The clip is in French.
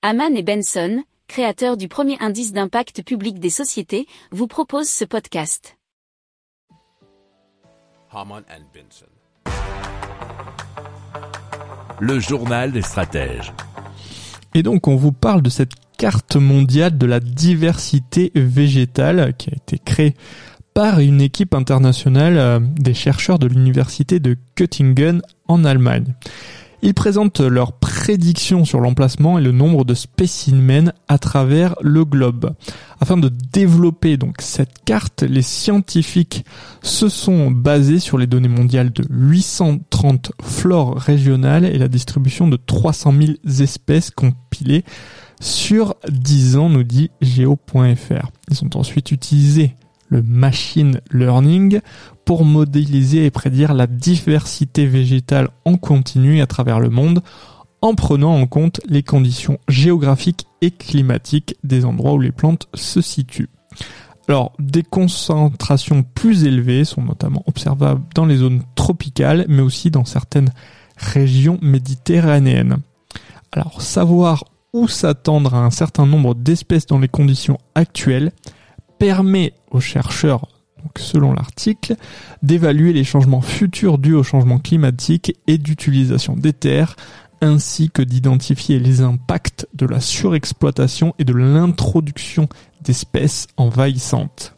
Haman et Benson, créateurs du premier indice d'impact public des sociétés, vous proposent ce podcast. Haman and Benson. Le journal des stratèges. Et donc on vous parle de cette carte mondiale de la diversité végétale qui a été créée par une équipe internationale euh, des chercheurs de l'université de Göttingen en Allemagne. Ils présentent leurs prédictions sur l'emplacement et le nombre de spécimens à travers le globe. Afin de développer donc cette carte, les scientifiques se sont basés sur les données mondiales de 830 flores régionales et la distribution de 300 000 espèces compilées sur 10 ans, nous dit geo.fr. Ils ont ensuite utilisé le machine learning pour modéliser et prédire la diversité végétale en continu à travers le monde en prenant en compte les conditions géographiques et climatiques des endroits où les plantes se situent. Alors, des concentrations plus élevées sont notamment observables dans les zones tropicales, mais aussi dans certaines régions méditerranéennes. Alors, savoir où s'attendre à un certain nombre d'espèces dans les conditions actuelles permet aux chercheurs, donc selon l'article, d'évaluer les changements futurs dus au changement climatique et d'utilisation des terres, ainsi que d'identifier les impacts de la surexploitation et de l'introduction d'espèces envahissantes.